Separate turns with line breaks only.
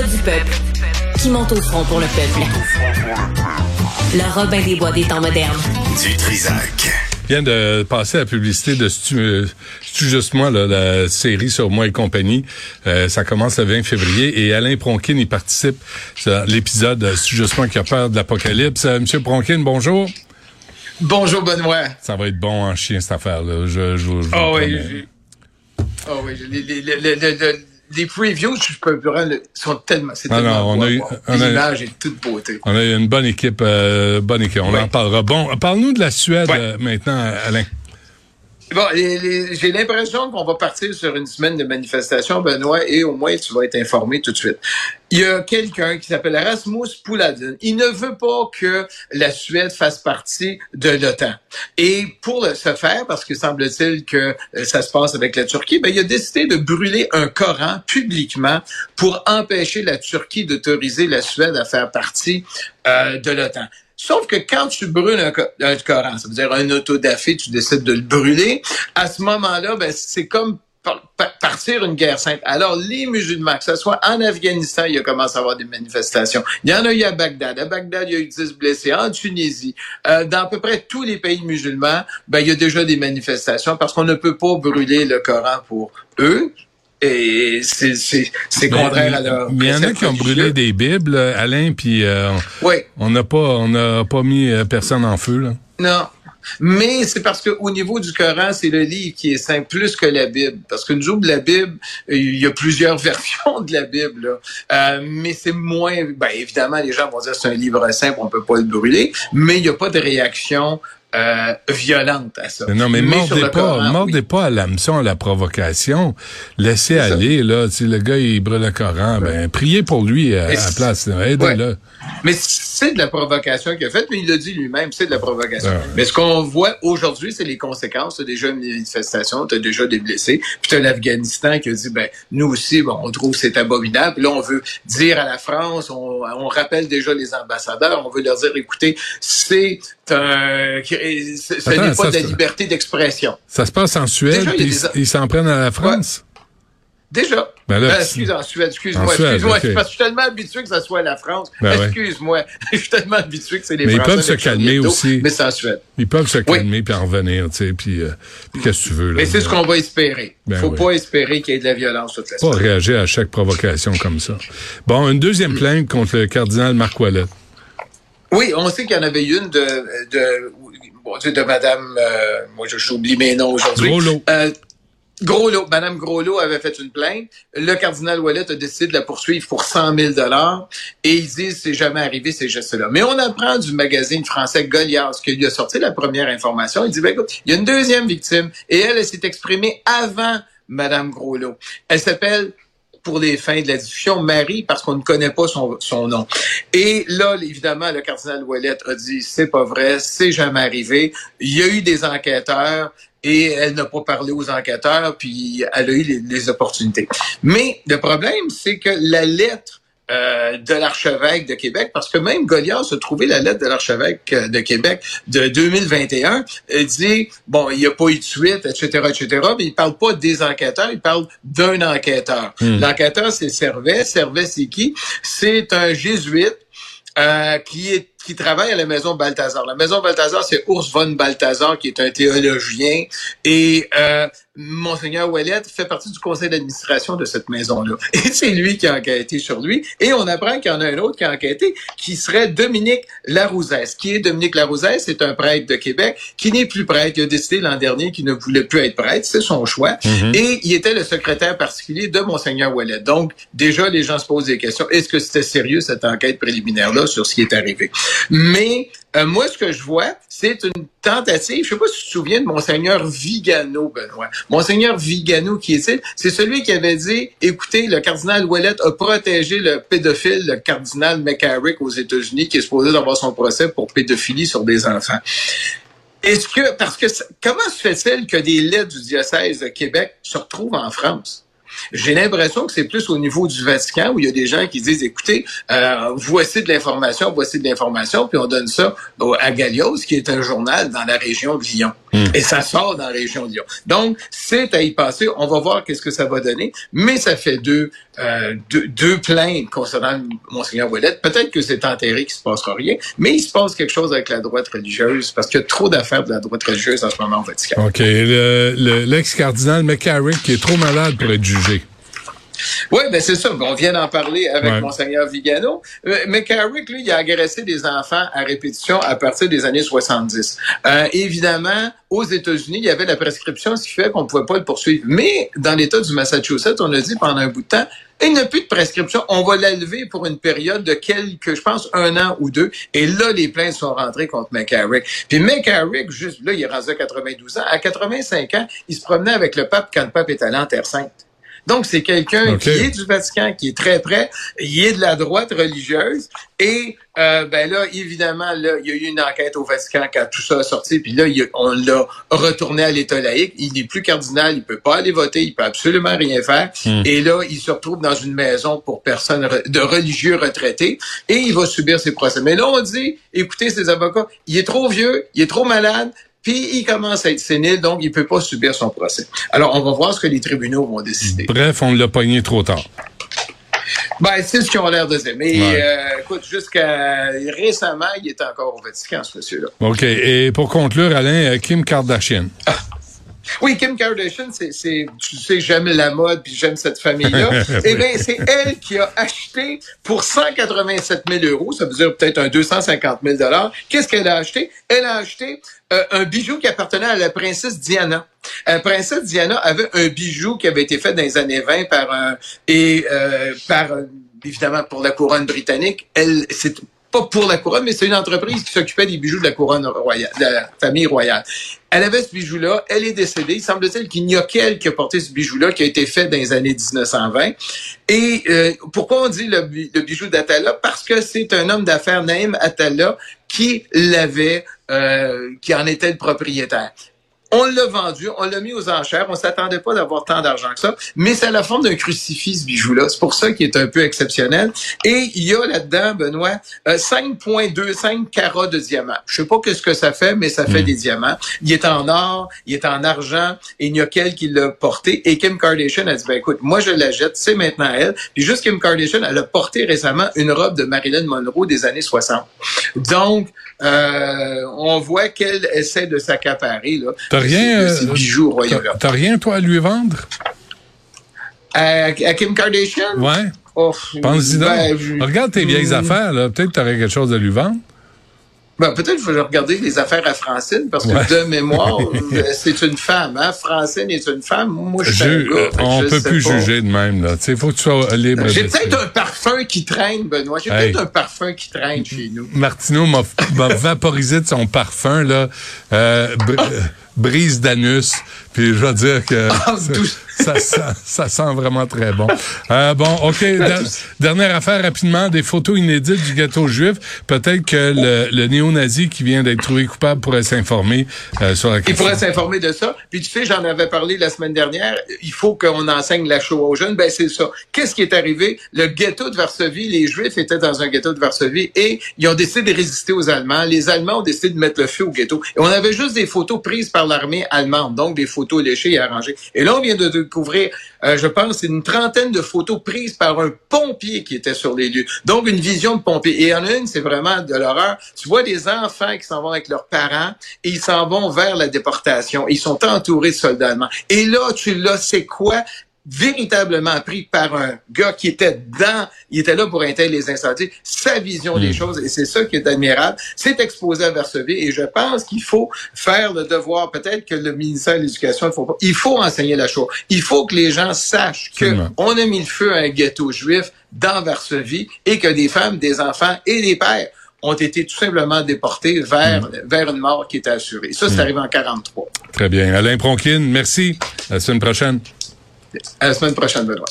L'avocat du peuple, qui monte au front pour le peuple. Le Robin des Bois des temps modernes.
Du Trisac.
vient de passer la publicité de Stu, Stu Juste Moi, là, la série sur moi et compagnie. Euh, ça commence le 20 février et Alain Pronkin y participe. C'est l'épisode Stu Juste Moi qui a peur de l'apocalypse. Euh, Monsieur Pronkin, bonjour.
Bonjour Benoît.
Ça va être bon en chien cette affaire-là. Je, je, je,
oh oui, oh oui, les, les, les, les previews, je peux plus sont tellement, c'est tellement
on a eu,
l'image est toute beauté.
On a eu une bonne équipe, euh, bonne équipe. On en parlera. Bon, parle-nous de la Suède euh, maintenant, Alain.
Bon, j'ai l'impression qu'on va partir sur une semaine de manifestation, Benoît, et au moins tu vas être informé tout de suite. Il y a quelqu'un qui s'appelle Rasmus Pouladin. Il ne veut pas que la Suède fasse partie de l'OTAN. Et pour ce faire, parce que semble-t-il que euh, ça se passe avec la Turquie, ben, il a décidé de brûler un Coran publiquement pour empêcher la Turquie d'autoriser la Suède à faire partie euh, de l'OTAN. Sauf que quand tu brûles un, Coran, ça veut dire un autodafé, tu décides de le brûler, à ce moment-là, ben, c'est comme partir une guerre sainte. Alors, les musulmans, que ce soit en Afghanistan, il y a commencé à avoir des manifestations. Il y en a eu à Bagdad. À Bagdad, il y a eu 10 blessés. En Tunisie, euh, dans à peu près tous les pays musulmans, ben, il y a déjà des manifestations parce qu'on ne peut pas brûler le Coran pour eux. Et c'est, c'est contraire à leur.
Mais il y en a qui ont brûlé des Bibles, Alain, puis euh,
oui.
on n'a pas, on n'a pas mis euh, personne en feu là.
Non. Mais c'est parce que au niveau du Coran, c'est le livre qui est saint plus que la Bible. Parce que nous autres, la Bible, il y a plusieurs versions de la Bible. Là. Euh, mais c'est moins... Ben, évidemment, les gens vont dire c'est un livre simple, on peut pas le brûler. Mais il n'y a pas de réaction euh, violente à ça.
non, mais, mordez pas, mordez pas à l'hameçon, à la provocation. Laissez aller, là. Si le gars, il brûle le Coran, ben, priez pour lui à, la place. Aidez-le.
Mais c'est de la provocation qu'il a faite, mais il l'a dit lui-même, c'est de la provocation. Mais ce qu'on voit aujourd'hui, c'est les conséquences. T'as déjà une manifestation, t'as déjà des blessés, puis t'as l'Afghanistan qui a dit, ben, nous aussi, bon, on trouve c'est abominable. Puis là, on veut dire à la France, on, on rappelle déjà les ambassadeurs, on veut leur dire, écoutez, c'est un, ce n'est pas de la liberté d'expression.
Ça se passe en Suède, puis ils s'en prennent à la France?
Déjà. Ben là, ben, excuse, en Suède, excuse-moi, excuse-moi, parce que je suis tellement habitué que ça soit la France. Ben excuse-moi, je suis tellement habitué que c'est les
mais
Français.
Mais ils peuvent se calmer aussi.
Mais c'est en Suède.
Ils peuvent se calmer puis en revenir, tu sais, puis, euh, qu'est-ce que tu veux, là?
Mais c'est ce qu'on va espérer. Il ben Faut pas espérer qu'il y ait de la violence toute la
Pas réagir à chaque provocation comme ça. Bon, une deuxième plainte contre le cardinal Marc Ouellet.
Oui, on sait qu'il y en avait une de, de, bon, de Madame, euh, moi j'oublie mes noms aujourd'hui.
Groslo.
Euh, Groslo, Madame Groslo avait fait une plainte. Le cardinal Ouellet a décidé de la poursuivre pour 100 000 dollars et ils disent c'est jamais arrivé ces gestes-là. Mais on apprend du magazine français Goliath qui lui a sorti la première information. Il dit ben écoute, il y a une deuxième victime et elle, elle s'est exprimée avant Madame Groslo. Elle s'appelle pour les fins de la diffusion, Marie, parce qu'on ne connaît pas son, son nom. Et là, évidemment, le cardinal Ouellet a dit, c'est pas vrai, c'est jamais arrivé. Il y a eu des enquêteurs, et elle n'a pas parlé aux enquêteurs, puis elle a eu les, les opportunités. Mais le problème, c'est que la lettre euh, de l'archevêque de Québec, parce que même Goliath a trouvé la lettre de l'archevêque euh, de Québec de 2021, il dit, bon, il n'y a pas eu de suite, etc., etc., mais il parle pas des enquêteurs, il parle d'un enquêteur. Hmm. L'enquêteur, c'est Servet. Servet, c'est qui? C'est un jésuite euh, qui est qui travaille à la maison Balthazar. La maison Balthazar, c'est Urs von Balthazar, qui est un théologien. Et euh, Monseigneur Ouellet fait partie du conseil d'administration de cette maison-là. Et c'est lui qui a enquêté sur lui. Et on apprend qu'il y en a un autre qui a enquêté, qui serait Dominique Larouzès. Qui est Dominique Larouzès? C'est un prêtre de Québec qui n'est plus prêtre. Il a décidé l'an dernier qu'il ne voulait plus être prêtre. C'est son choix. Mm-hmm. Et il était le secrétaire particulier de Monseigneur Ouellet. Donc, déjà, les gens se posent des questions. Est-ce que c'était sérieux, cette enquête préliminaire-là, sur ce qui est arrivé? Mais euh, moi, ce que je vois, c'est une tentative. Je sais pas si tu te souviens de Monseigneur Vigano, Benoît. Monseigneur Vigano, qui est-il? C'est celui qui avait dit, écoutez, le cardinal Ouellet a protégé le pédophile, le cardinal McCarrick aux États-Unis, qui est supposé avoir son procès pour pédophilie sur des enfants. Est-ce que, parce que, comment se fait-il que des lettres du diocèse de Québec se retrouvent en France? J'ai l'impression que c'est plus au niveau du Vatican où il y a des gens qui disent, écoutez, euh, voici de l'information, voici de l'information, puis on donne ça à Gallios, qui est un journal dans la région de Lyon. Hmm. Et ça sort dans la région de Lyon. Donc, c'est à y passer. On va voir qu'est-ce que ça va donner. Mais ça fait deux, euh, deux, plaintes concernant Monseigneur Ouellet. Peut-être que c'est enterré qu'il se passera rien, mais il se passe quelque chose avec la droite religieuse parce qu'il y a trop d'affaires de la droite religieuse en ce moment au Vatican.
OK. L'ex-cardinal McCarrick qui est trop malade pour être jugé.
Oui, ben c'est ça. On vient d'en parler avec Monseigneur Vigano. Euh, mais Carrick, lui, il a agressé des enfants à répétition à partir des années 70. Euh, évidemment, aux États-Unis, il y avait la prescription, ce qui fait qu'on ne pouvait pas le poursuivre. Mais dans l'État du Massachusetts, on a dit pendant un bout de temps, il n'y a plus de prescription. On va l'élever pour une période de quelques, je pense, un an ou deux. Et là, les plaintes sont rentrées contre McCarrick. Puis McCarrick, juste là, il est rendu à 92 ans. À 85 ans, il se promenait avec le pape quand le pape est allé en Terre Sainte. Donc, c'est quelqu'un qui est du Vatican, qui est très près, il est de la droite religieuse. Et euh, ben là, évidemment, là, il y a eu une enquête au Vatican quand tout ça a sorti, puis là, on l'a retourné à l'État laïque. Il n'est plus cardinal, il peut pas aller voter, il peut absolument rien faire. Hmm. Et là, il se retrouve dans une maison pour personnes de religieux retraités et il va subir ses procès. Mais là, on dit, écoutez, ces avocats, il est trop vieux, il est trop malade, puis il commence à être sénile, donc il peut pas subir son procès. Alors, on va voir ce que les tribunaux vont décider.
Bref, on l'a pogné trop tard.
Ben, c'est ce qu'ils ont l'air de dire. Mais euh, écoute, jusqu'à récemment, il était encore au Vatican, ce monsieur-là.
OK. Et pour conclure, Alain, euh, Kim Kardashian. Ah.
Oui, Kim Kardashian, c'est, tu sais, j'aime la mode, puis j'aime cette famille-là. eh bien, c'est elle qui a acheté pour 187 000 euros, ça veut dire peut-être un 250 000 dollars. Qu'est-ce qu'elle a acheté? Elle a acheté euh, un bijou qui appartenait à la princesse Diana. La princesse Diana avait un bijou qui avait été fait dans les années 20 par un et euh, par évidemment pour la couronne britannique. Elle, c'est pas pour la couronne, mais c'est une entreprise qui s'occupait des bijoux de la couronne royale, de la famille royale. Elle avait ce bijou-là, elle est décédée. Il semble-t-il qu'il n'y a qu'elle qui a porté ce bijou-là, qui a été fait dans les années 1920. Et euh, pourquoi on dit le, bijou d'Atala? Parce que c'est un homme d'affaires, Naïm Atala, qui l'avait, euh, qui en était le propriétaire. On l'a vendu, on l'a mis aux enchères. On s'attendait pas d'avoir tant d'argent que ça, mais c'est la forme d'un crucifix, ce bijou-là. C'est pour ça qu'il est un peu exceptionnel. Et il y a là-dedans, Benoît, 5,25 euh, carats de diamants. Je sais pas ce que ça fait, mais ça fait hmm. des diamants. Il est en or, il est en argent, et il n'y a qu'elle qui l'a porté. Et Kim Kardashian a dit, ben écoute, moi je la jette, c'est maintenant elle. Puis juste Kim Kardashian, elle a porté récemment une robe de Marilyn Monroe des années 60. Donc, euh, on voit qu'elle essaie de s'accaparer là
rien, euh, T'as rien, toi, à lui vendre?
À, Kim Kardashian?
Ouais. Oh, Pense-y ben, Regarde tes vieilles hmm. affaires, là. Peut-être que t'aurais quelque chose à lui vendre.
Ben, peut-être qu'il faut regarder les affaires à Francine, parce que de mémoire, c'est une femme. Hein? Francine est une femme. Moi, je suis un gars.
On peut plus juger de même. Il faut que tu sois libre.
J'ai peut-être un parfum qui traîne, Benoît. J'ai peut-être un parfum qui traîne chez nous.
Martineau m'a vaporisé de son parfum. là. Euh, brise d'anus. Puis je vais dire que ah, ça, ça, sent, vraiment très bon. Euh, bon, OK. dernière affaire rapidement, des photos inédites du gâteau juif. Peut-être que le, le néo-nazi qui vient d'être trouvé coupable pourrait s'informer euh, sur la question.
Il pourrait s'informer de ça. Puis tu sais, j'en avais parlé la semaine dernière. Il faut qu'on enseigne la Shoah aux jeunes. Ben c'est ça. Qu'est-ce qui est arrivé? Le ghetto de Varsovie, les Juifs étaient dans un ghetto de Varsovie et ils ont décidé de résister aux Allemands. Les Allemands ont décidé de mettre le feu au ghetto. Et on avait juste des photos prises par l'armée allemande, donc des photos léchées et arrangées. Et là, on vient de découvrir, euh, je pense, une trentaine de photos prises par un pompier qui était sur les lieux. Donc, une vision de pompier. Et en une, c'est vraiment de l'horreur. Tu vois des enfants qui s'en vont avec leurs parents et ils s'en vont vers la déportation. Ils sont entourés de soldats. Et là, tu l'as, c'est quoi? Véritablement pris par un gars qui était dans, il était là pour intégrer les incendies, sa vision des hmm. choses, et c'est ça qui est admirable. C'est exposé à Varsovie, et je pense qu'il faut faire le devoir, peut-être que le ministère de l'Éducation, il faut pas, il faut enseigner la chose. Il faut que les gens sachent que on a mis le feu à un ghetto juif dans Varsovie, et que des femmes, des enfants et des pères ont été tout simplement déportés vers, hmm. vers une mort qui était assurée. Ça, c'est hmm. arrivé en 43.
Très bien. Alain Pronkin, merci. À la semaine prochaine.
La semaine prochaine, Benoît.